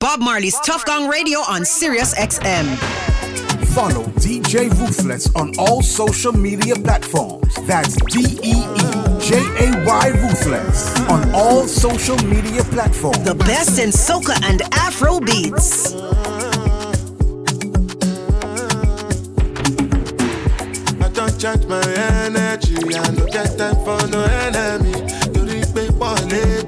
Bob Marley's Tuff Gong Radio on Sirius XM. Follow DJ Ruthless on all social media platforms. That's D E E J A Y Ruthless on all social media platforms. The best in soca and Afro beats. I don't charge my energy, I don't get time for no enemy. Torí pé pọ̀lẹ́ tó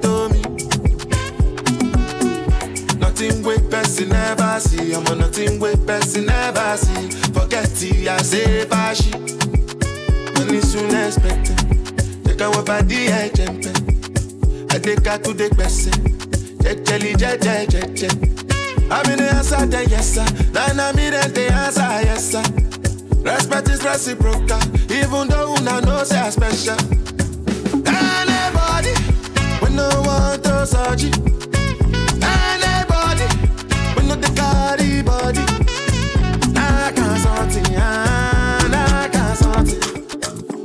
person never see, I'm ọmọ nothing wey person never see. Forget it, I say fàṣì. Money soon expected. Jẹ́ ká wọ́n bá dí ẹ̀jẹ̀ ń pẹ́. Adékatú dé gbẹ̀sẹ̀. Jẹ́jẹ́lì jẹ́jẹ́ jẹ́jẹ́. Àmì ní answer then yes sir. Lánàá mi dẹ̀ dey answer yes sir. Respect is reciprocal, even though una know say I special. Anybody, we no want to search it. Anybody, we no the carry body. I can't something, I can't something.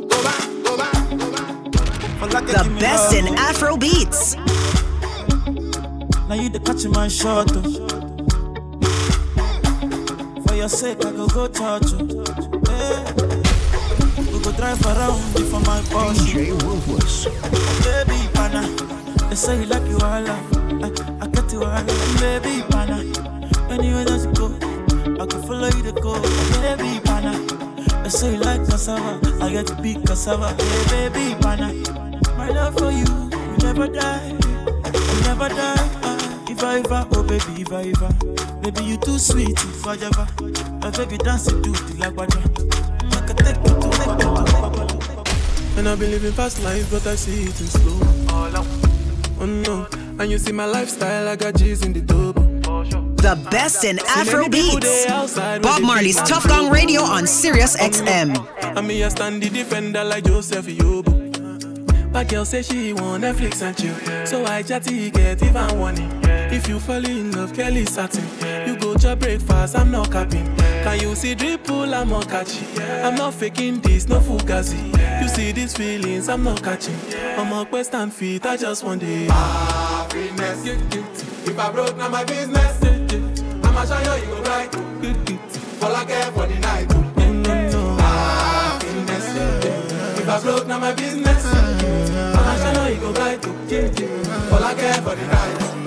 Go back, go back, go back. The best in Afro beats. Now you the catch my shot. Oh. For your sake, I go go church. Oh. Hey. We go drive around for my Porsche. Ruthless. Baby pana, they say you like you all. I, I get you all. Baby pana, anywhere that you go, I can follow you to go. Baby pana, they say you like cassava. I get to be cassava. Hey, baby pana, my love for you, you never die, you never die. Ah, If I ever, oh baby, if I ever, baby you too sweet, if I ever, my baby dance it do the lagwaja. I can take you to take you to. And I've been living fast life, but I see it in slow. Oh no, and you see my lifestyle, I got G's in the double. The best in Afro beats. Bob Marley's Tuff Gong Radio on Sirius XM. And me, I stand the defender like Joseph Yobo. But girl say she want Netflix and chill. So I chatty get even warning. If you fall in love, Kelly satin. You go to breakfast, I'm not capping. Can you see dripple, I'm not catching. I'm not faking this, no fugazi. You see these feelings, I'm not catching. I'm a quest and feet, I just want it. Happiness. If I broke, now my business. I'ma show you, you go right. All I care for the night. Ah, Happiness. If I broke, now my business. I'ma show you, you go right. All I care for the night.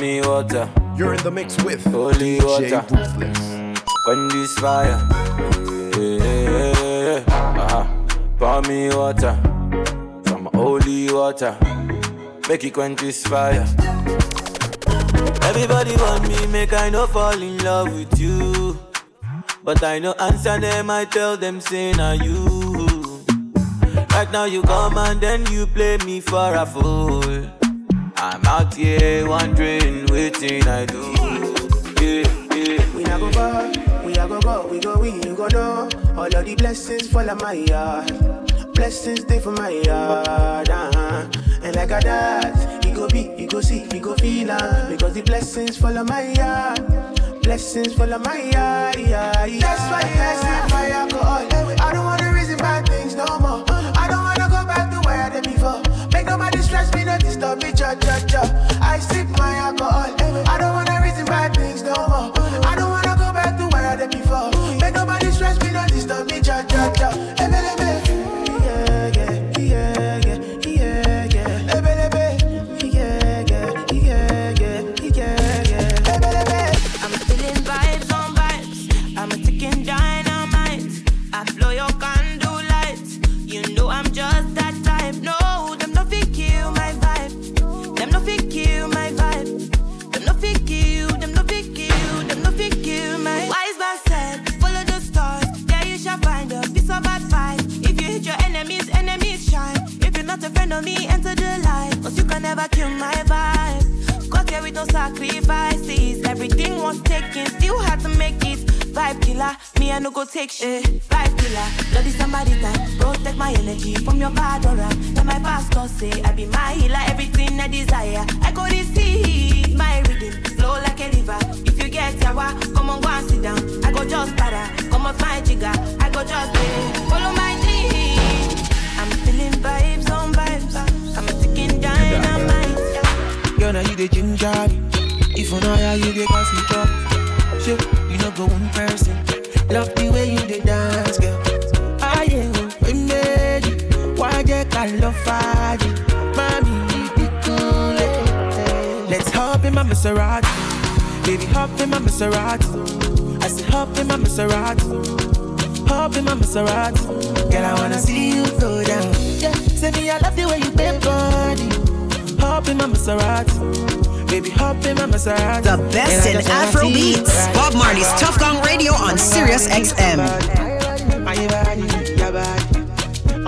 Me water, You're in the mix with holy DJ water. Ruthless. When this fire, yeah. Uh-huh. pour me water, some holy water. Make it quench this fire. Everybody want me, make I no fall in love with you. But I no answer them, I tell them, say now you. Right now you come and then you play me for a fool. I'm out here wondering, waiting I do. Yeah, yeah. We not go far, we are go go, we go we, you go know. All of the blessings fall on my yard. Blessings stay for my yard, uh-huh. And like a that, you go be, you go see, you go feel uh, Because the blessings fall on my yard. Blessings fall on my yard, yeah, yeah. That's why I sip my alcohol. I don't wanna reason bad things no more. Stress me, not disturb me, cha cha cha. I sip my alcohol. Never kill my vibe. Got here with no sacrifices. Everything was taken, still had to make it. Vibe killer, me I no go take shit. Vibe killer, bloody somebody time. Protect my energy from your bad aura. Then my pastor say I be my healer, everything I desire. I go see my rhythm, flow like a river. If you get yawa, come on go and sit down. I go just para, come off my jigger. I go just pay, follow my dream. I'm feeling vibes on vibes. A dynamite. Girl, now you the ginger. If you know how you the cause it up. Shit, you know go one person. Love the way you the dance, girl. I am made it. Why you call love fire? Mommy, be cool. eh. Let's hop in my Maserati. Baby, hop in my Maserati. I said hop in my Maserati. Hop in my Maserati. Girl, I wanna see you go down. Yeah, say me I love the way you bend body. Hop in my Maserati. Baby, hop in my Maserati. The best in And I just wanna Afro beats. Bob Marley's Tuff Gong Radio on Sirius XM. My body, your body.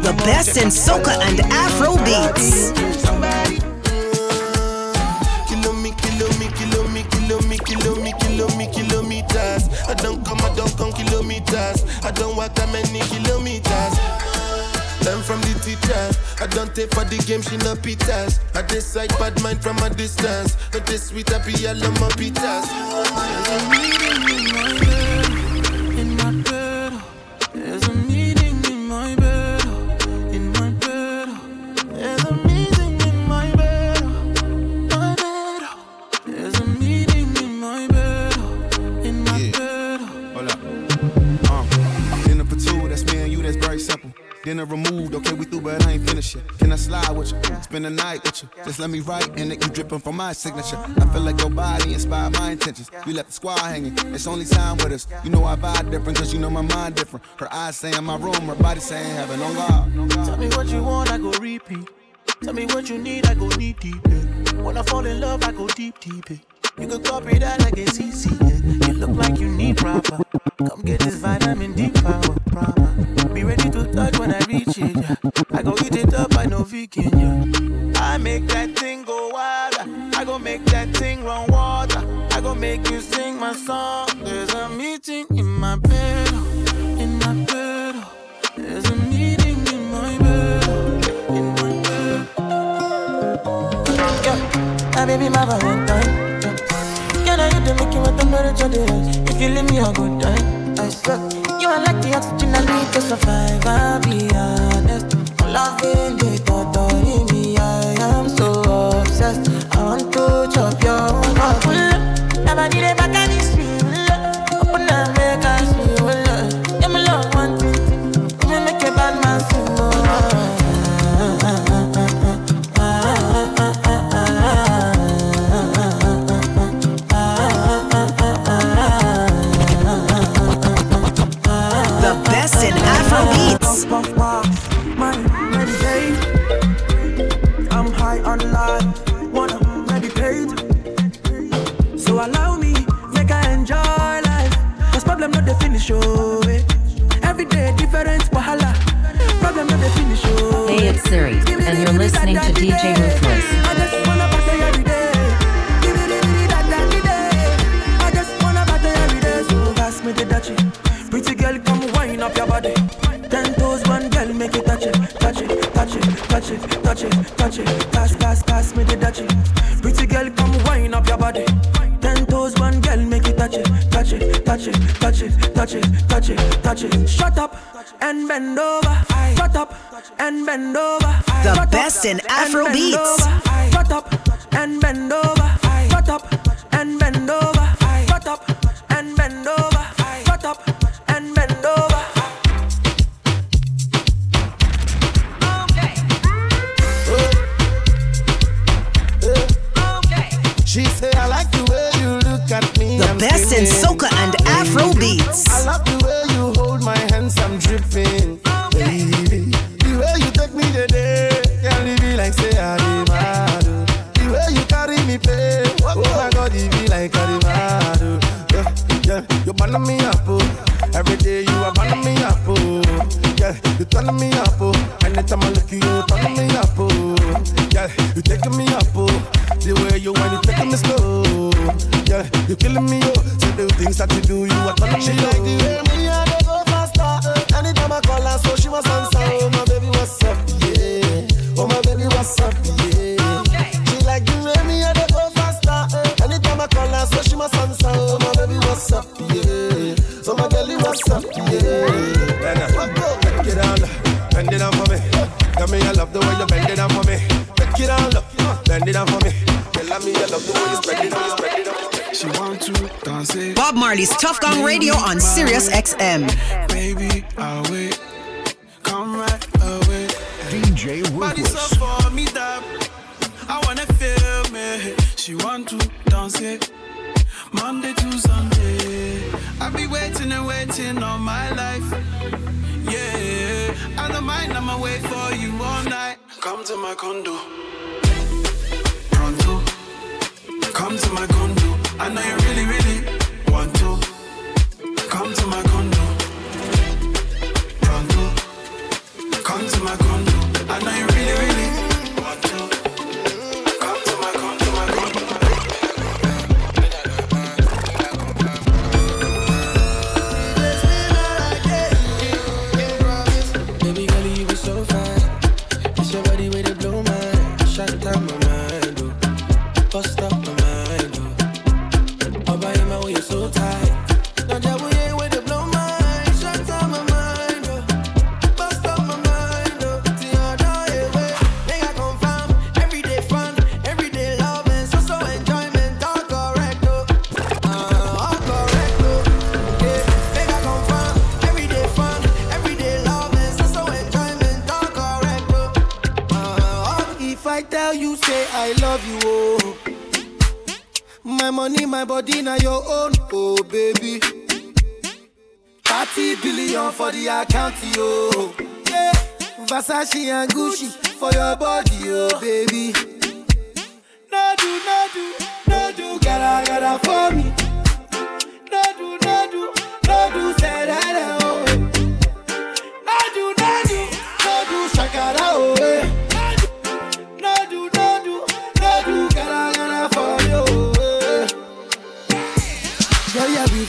The best in soca and Afro beats. Kilometers. I don't come, I don't come kilometers. I don't walk that many kilometers. Learn from the teacher. I don't take for the game, she no pitas. I decide bad mind from a distance. But this sweet, I be all on my pitas. in my bed. There's a meeting in my bed. In my bed. There's a meeting in my bed. My bed. There's a meeting in my bed. In my Yeah. bed. Hold up. Uh, dinner for two, that's me and you, that's very simple. Dinner removed, okay, we through, but I ain't finished yet. Can I slide with you? Spend the night with you. Just let me write and it you dripping from my signature. I feel like your body inspired my intentions. You left the squad hanging, it's only time with us. You know I vibe different, cause you know my mind different. Her eyes saying my room, her body saying heaven on God. Tell me what you want, I go repeat. Tell me what you need, I go deep deep. Yeah. When I fall in love, I go deep deep. Yeah. You can copy that like a CC. Yeah. You look like you need proper. Come get this vitamin D power proper. Be ready to touch when I reach it. Yeah. I go eat it up, I know vegan. Yeah. I make that thing go wild. I go make that thing run water. I go make you sing my song. There's a meeting in my bed. In my bed. There's a meeting in my bed. In my bed. Yeah, ah, baby, my Valentine. Yeah. Can I hit the making with temperature days? If you leave me a good time, I swear. You are like the oxygen I need to survive. I'll be honest. Loving the touch it. Pass, pass, pass me the dachi. Pretty girl, come wind up your body. Ten toes, one girl, make it touch it, touch it, touch it, touch it, touch it, touch it, touch it. Shut up and bend over. Shut up and bend over. The best in Afro beats. Shut up and bend over. Shut up best in soca and Afro beats. I love the way you hold my hands, I'm dripping. Baby, the way you take me today, can't leave me like say I. The way you carry me, pay. Oh my God, be like I you burn me up. Oh. Every day you are burning me up. Oh. Yeah, you turn me up. Oh. Anytime I look at you, you turn me up. Oh. You killing me, yo. See the things that you do, you are telling me. She like the way me Bob Marley's Tuff Gong Radio on Sirius XM. Baby, I'll wait. Come right away. DJ Body so Ruthless. for me that I wanna feel me. She want to dance it. Monday to Sunday. I be waiting and waiting all my life. Yeah, I don't mind, I'ma wait for you all night. Come to my condo. Pronto. Come to my condo. I know you really, really my condo.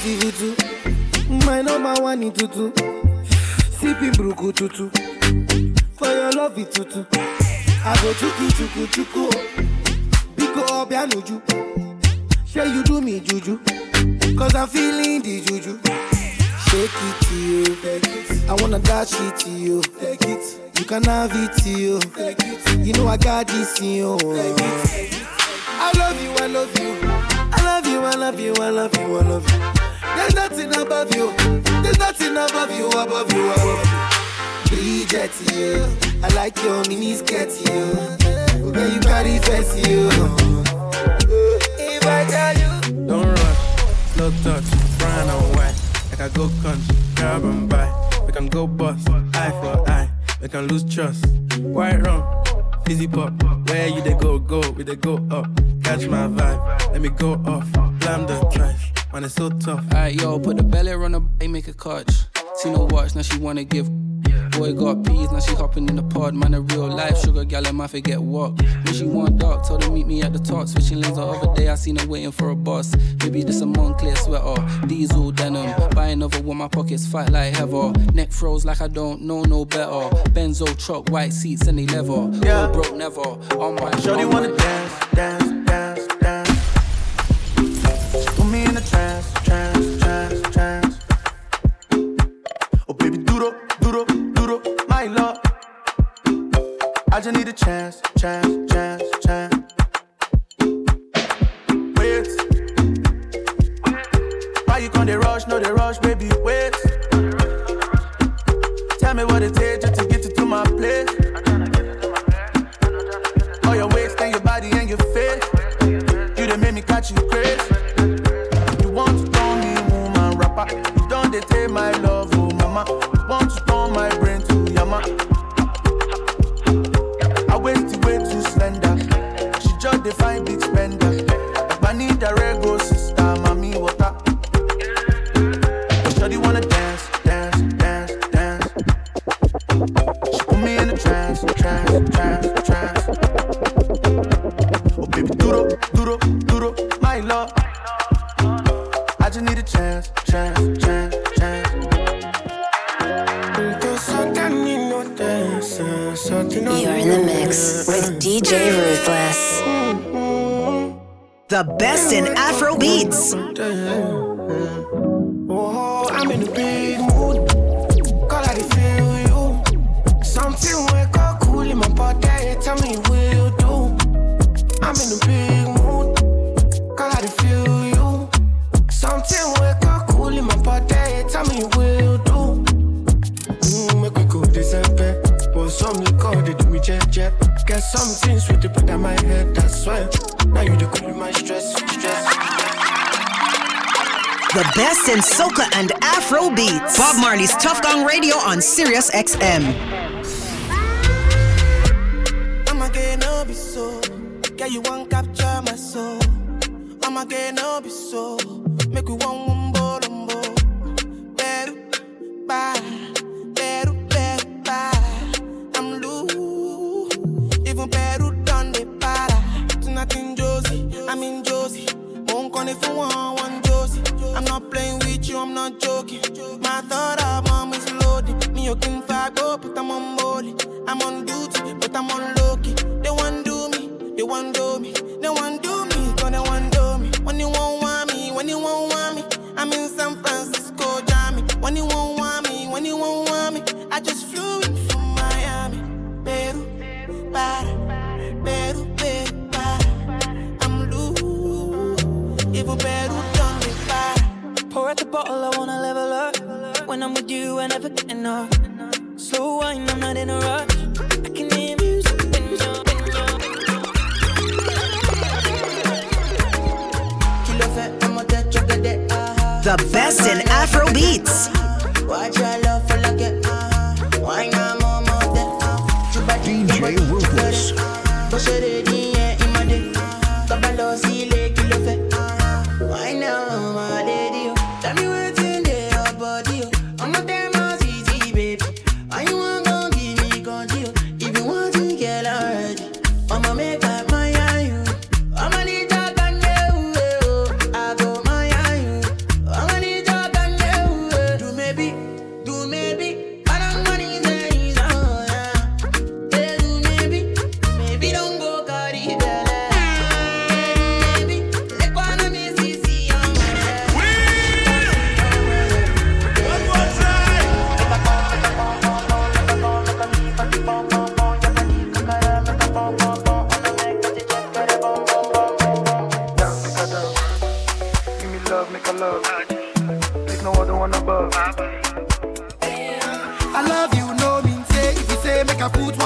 Beautiful too. My number one in tutu. Sipping bruku tutu. For your love it tutu. I go chuku chuku chuku. Biko obianuju. Say you do me juju. Cause I'm feeling the juju. Shake it to you. I wanna dash it to you. Take it. You can have it to you. Take it. You know I got this in you. I love you, I love you. I love you, I love you, I love you, I love you. There's nothing above you. There's nothing above you, above you, above you. Bridget, you. I like your mini skirt, you. Okay, you body face, you. If I tell you. Don't rush, slow touch, brown and white. Like I go country, grab and buy. We can go bust, eye for eye. We can lose trust. White rum, fizzy pop. Where you they go, go, we they go up. Catch my vibe, let me go off. Blam the trash, man, it's so tough. Alright, yo, put the belly on the b- make a catch. See no watch, now she wanna give. Boy got peas, now she hopping in the pod. Man, a real life sugar gal, I might forget what. When she want dark, told her meet me at the top. Switching lanes the other day, I seen her waiting for a bus. Maybe this a Moncler sweater, diesel denim. Buy another one, my pockets fight like heather. Neck froze like I don't know no better. Benzo truck, white seats, and they leather. Yeah. All broke never. On my Shorty wanna dance, dance, dance, dance. I just need a chance, chance, chance, chance. Wait. Why you gonna rush? No, they rush, baby. Wait. Tell me what it takes I'm in Josie. Won't call it for one, one Josie. I'm not playing with you, I'm not joking. My thought of mom is loaded. Me, you can go, but I'm on molly. I'm on duty, but I'm on low key. They want do me, they want do me. They want do me, cause they want do me. When you won't want me, when you won't want me. I'm in San Francisco, Jammy. When you won't want me, when you won't want me. I just flew in from Miami, Peru, Paris. me by. Pour out the bottle, I wanna level up. When I'm with you, I never get enough. Slow wine, I'm not in a rush. I can hear music when you're. The best in Afro beats. DJ I love you, no mean say. If you say, make a put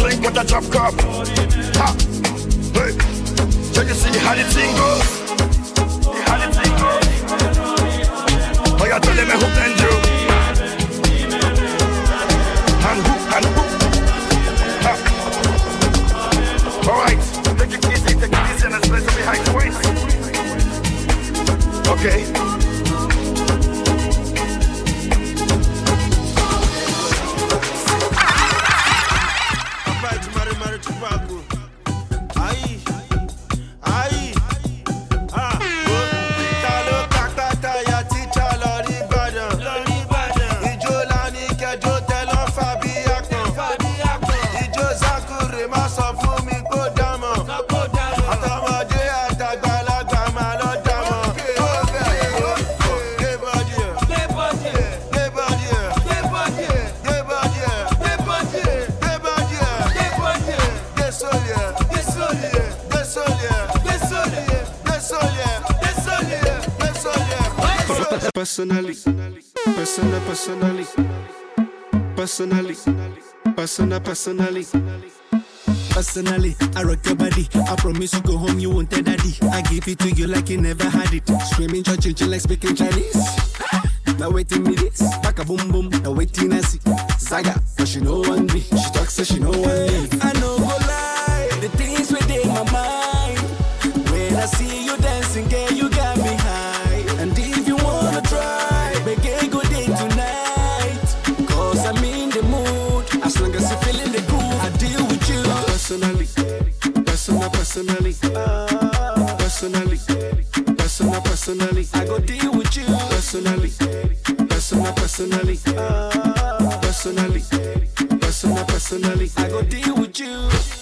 it like a drop cup. Ha! Hey! Can you see how the thing goes? How the thing goes? Oh, you telling me who blend you? And who, and who? Ha! Alright, take it easy, take it easy and let's behind. Okay. personally, persona personally, personally, personally. Personally, I rock your body. I promise you go home, you won't tell daddy. I give it to you like you never had it. Screaming Churchill like speaking Chinese. Now waiting me this, back a boom boom. Now waiting I see. Zaga, but she know one me. She talks, so she know one me. I know. personally, personal, personally, personally, personal, personally. I go deal with you.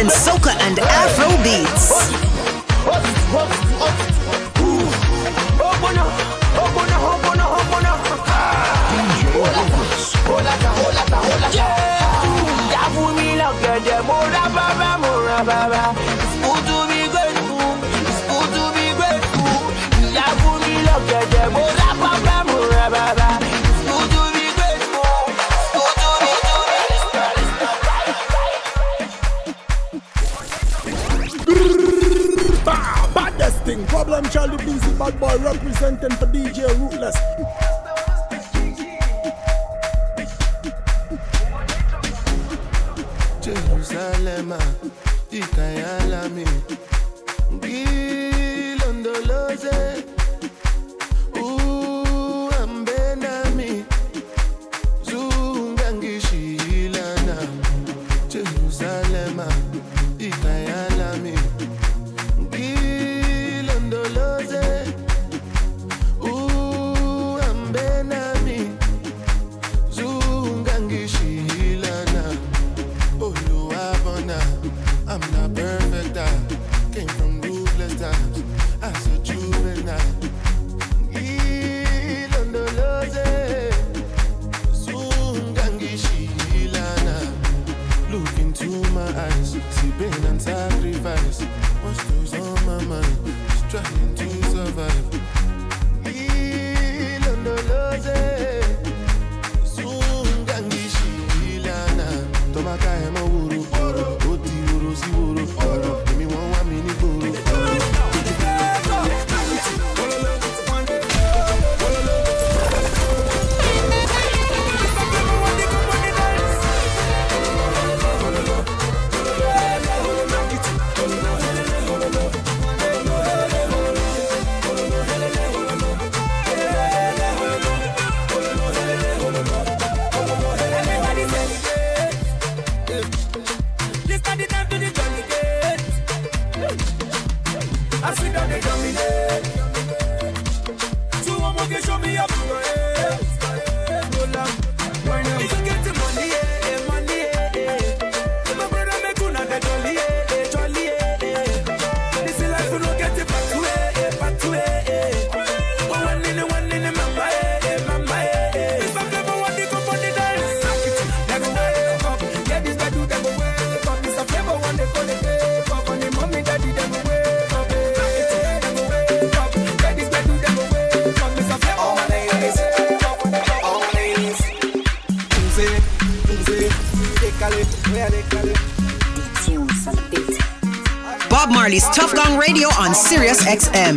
in soca and afro beats. Yeah. bad boy representing for DJ Ruthless. Jerusalem, Itayalami, Gilondoloze. Sirius XM.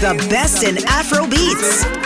The best in Afro beats.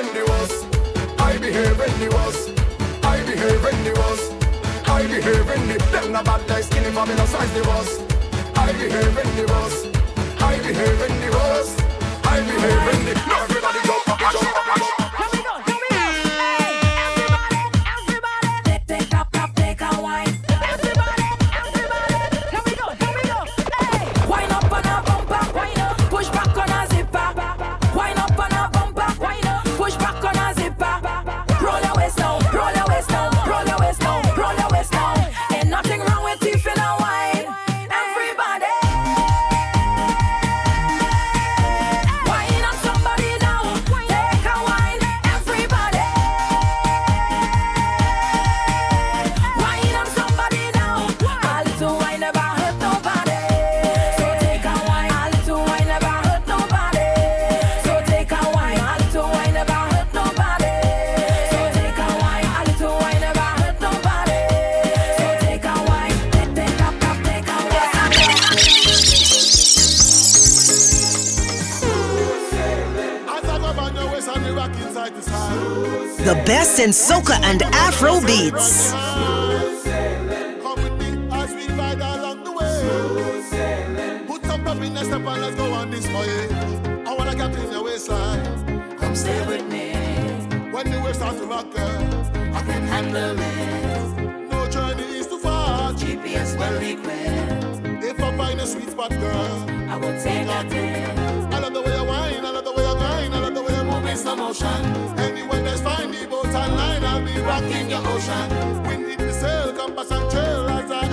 in the was. I behave when they was. I behave when they was. I behave when they. Them not bad like skinny Babylon size they was. I behave when they was. I behave when they was. I behave when they. Now everybody jump jump jump. in soca and afro beats.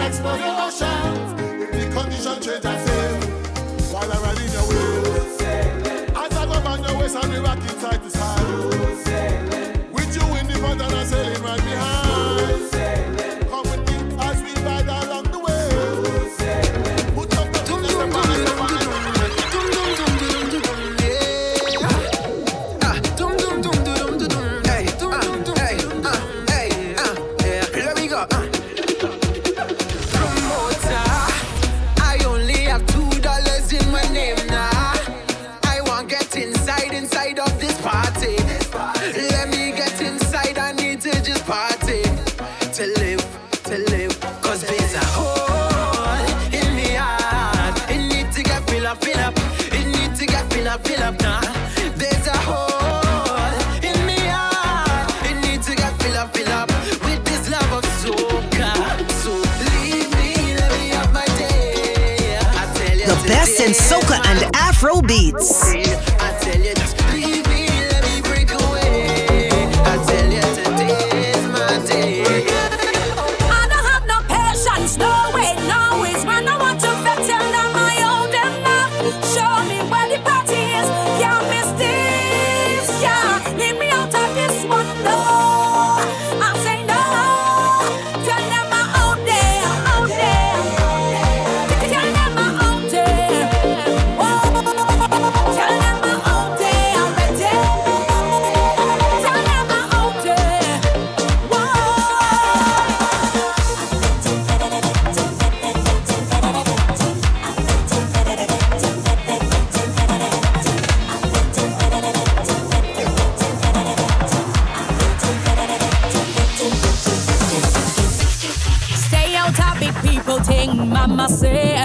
Expo Afro Beats. Say.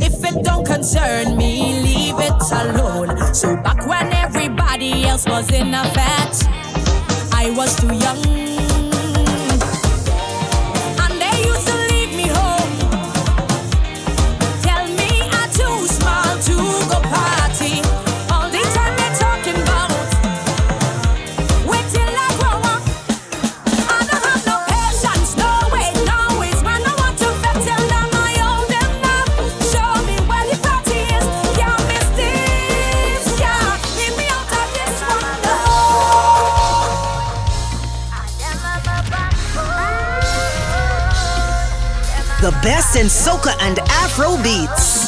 If it don't concern me, leave it alone. So back when everybody else was in a fat, I was too young And soca and afro beats.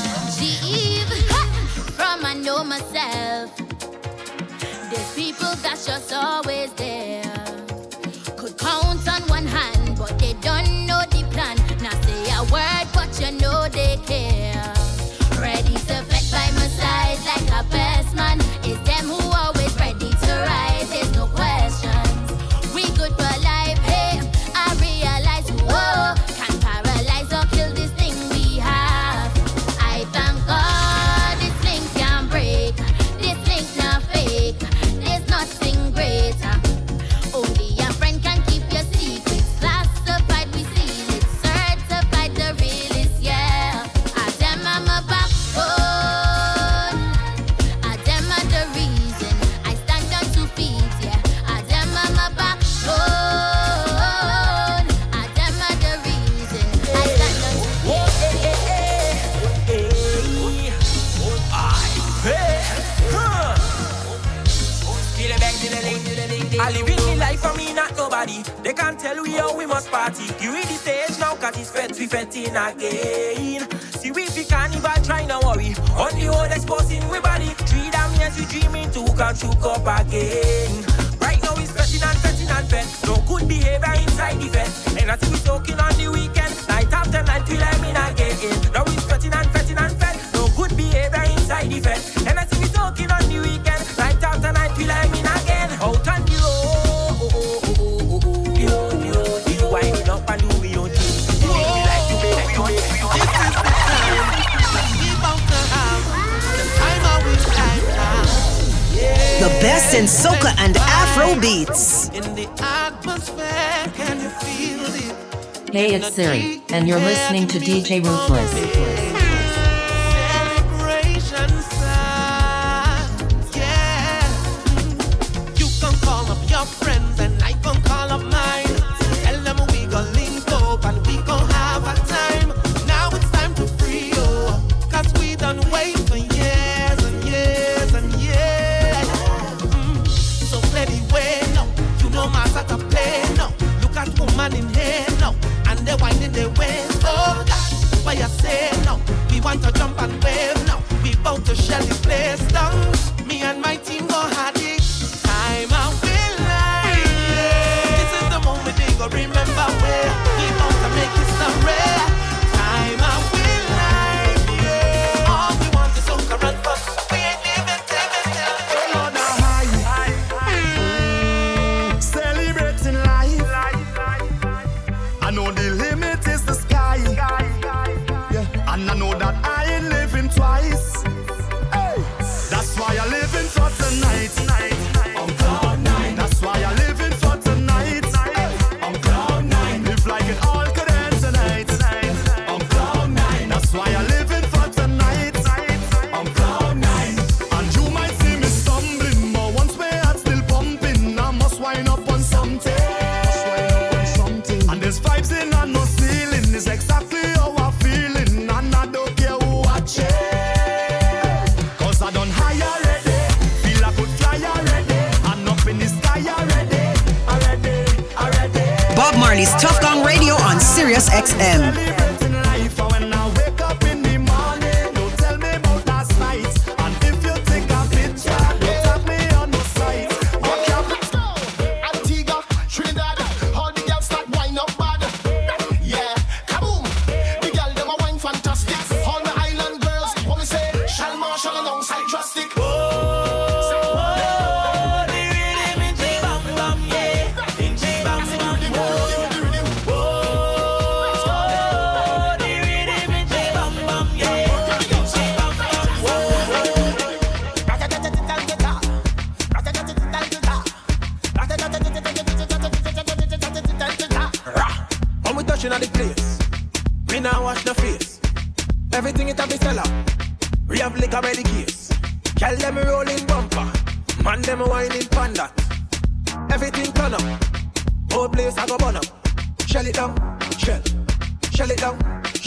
Tell we how we must party. You read the stage now, cause it's fed we fetting again. See we fi carnival, try no worry. On the road exposing we body. Three damn years we dreaming to come shook up again. Right now it's fetting and fetting and fed. No good behavior inside the fence. And I see we talking on the weekend. Night after night we let me again. Now we in soca and afro beats. Hey, it's Siri, and you're listening to DJ Ruthless.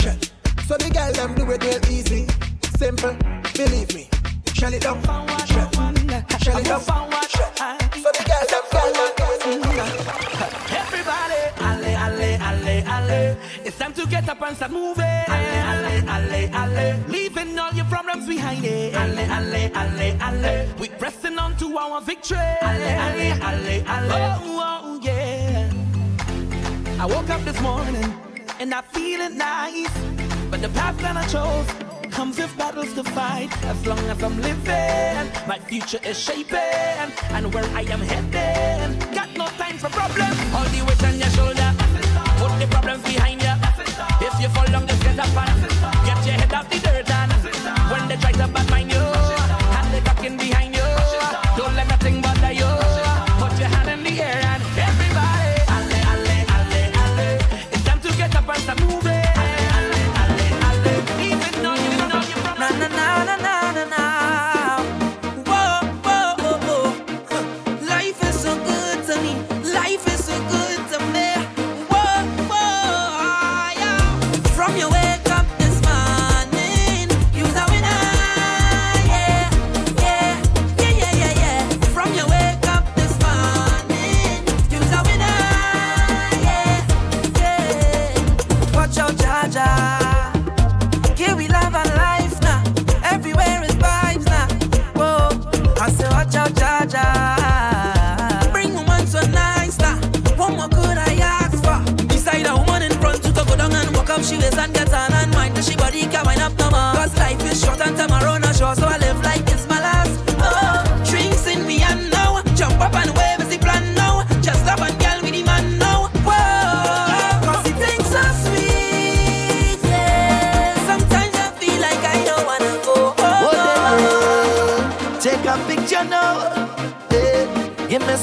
shell. So the girl them do it real easy, simple. Believe me, shell it down, shell, shell it down, shell. So the girl them, girl them. Everybody, alle, alle, alle, alle. It's time to get up and start moving. Alle, alle, alle, alle. Leaving all your problems behind it. Alle, alle, alle, alle. We pressing on to our victory. Alle, alle, alle, alle. Oh, oh, yeah. I woke up this morning and I feel it nice. But the path that I chose comes with battles to fight. As long as I'm living, my future is shaping, and where I am heading, got no time for problems. All the weight on your shoulder, put the problems behind you. If you fall down, just get up and get your head out the dirt. And when they try to bat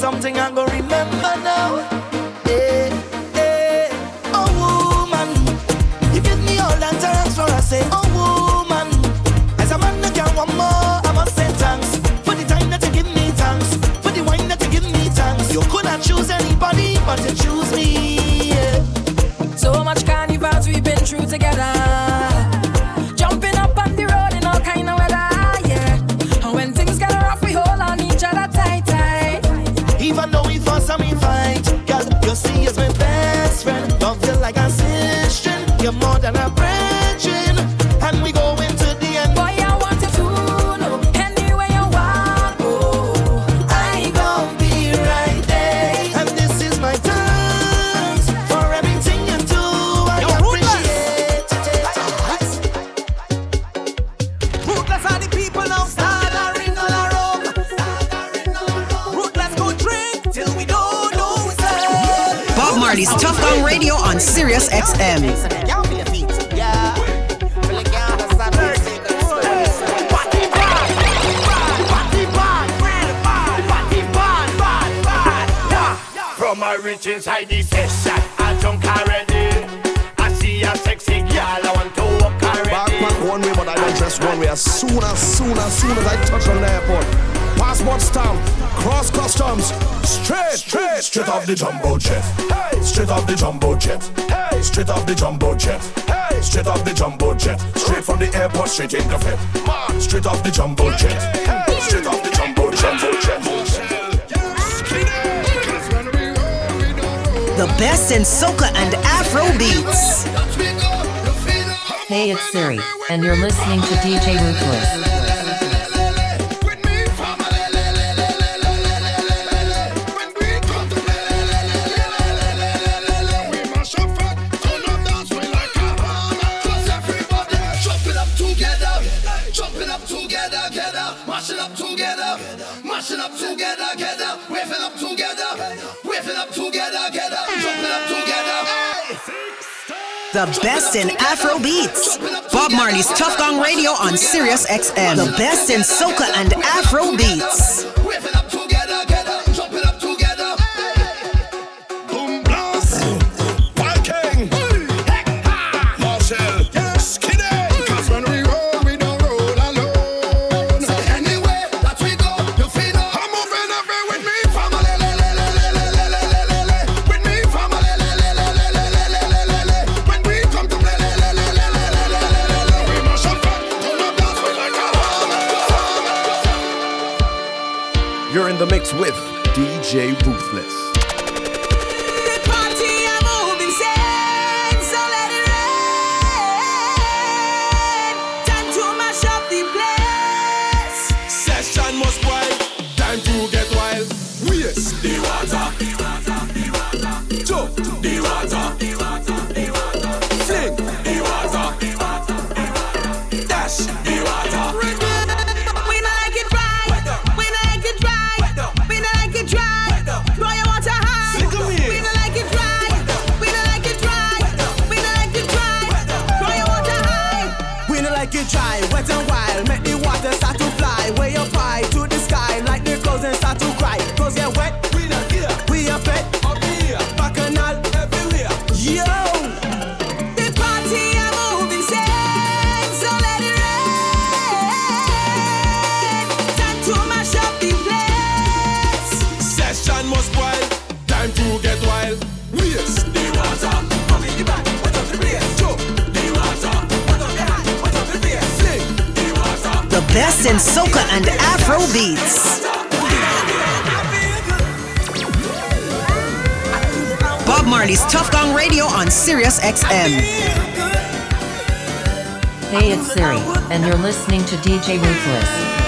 something I'm gonna. Straight off the jumbo jet. Straight from the airport, straight in the fit. Straight off the jumbo jet. Straight off the jumbo jet. The best in soca and afro beats. Hey, it's Siri, and you're listening to DJ Ruthless. The best in Afro beats. Bob Marley's Tuff Gong Radio on Sirius XM. The best in soca and Afro beats. and soca and afro beats. Bob Marley's Tuff Gong Radio on Sirius XM. Hey, it's Siri, and you're listening to DJ Ruthless.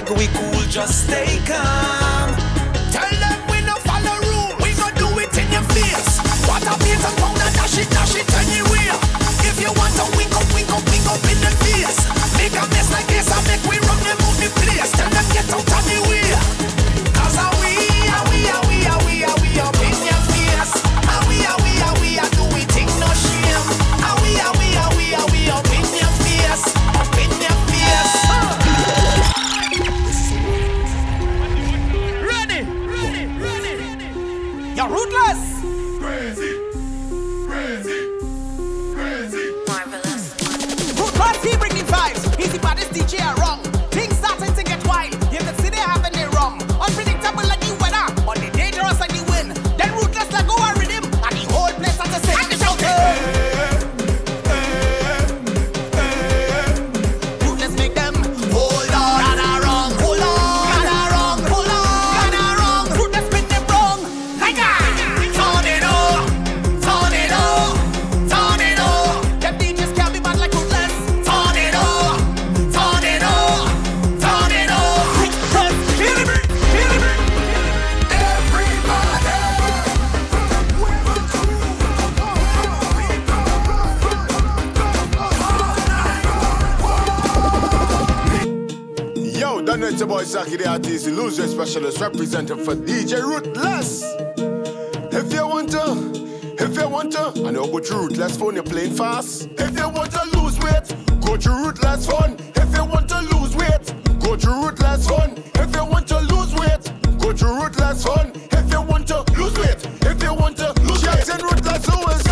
like we cool, just stay calm. Tell them we no follow rule, we gon' do it in your face. What a beat of powder and dash it, dash it. DJ Specialist representative for DJ Ruthless. If you want to, if you want to, I know go to Ruthless phone, you're playing fast. If you want to lose weight, go to Ruthless phone. If you want to lose weight, go to Ruthless phone. If you want to lose weight, go to Ruthless phone. If you want to lose weight, if you want to lose weight, Jackson Ruthless always.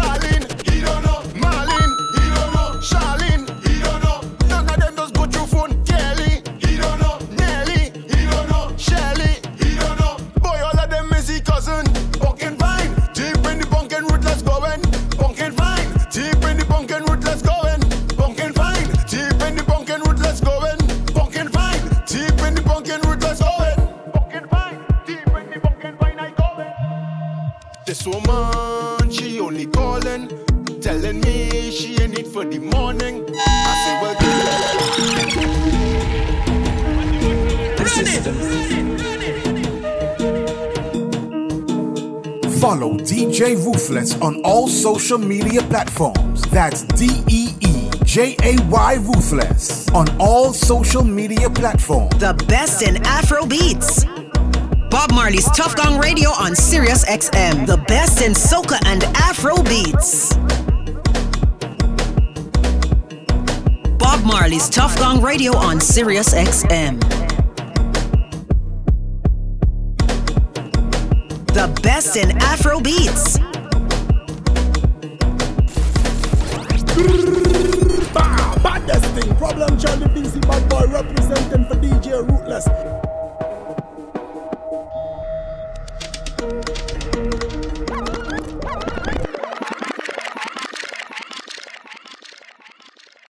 follow DJ Ruthless on all social media platforms. That's D E E J A Y Ruthless on all social media platforms. The best in Afro beats. Bob Marley's Tuff Gong Radio on Sirius XM. The best in soca and Afro beats. Bob Marley's Tuff Gong Radio on Sirius XM. best in Afro beats. Baddest thing, problem child, bad boy representing for DJ Ruthless.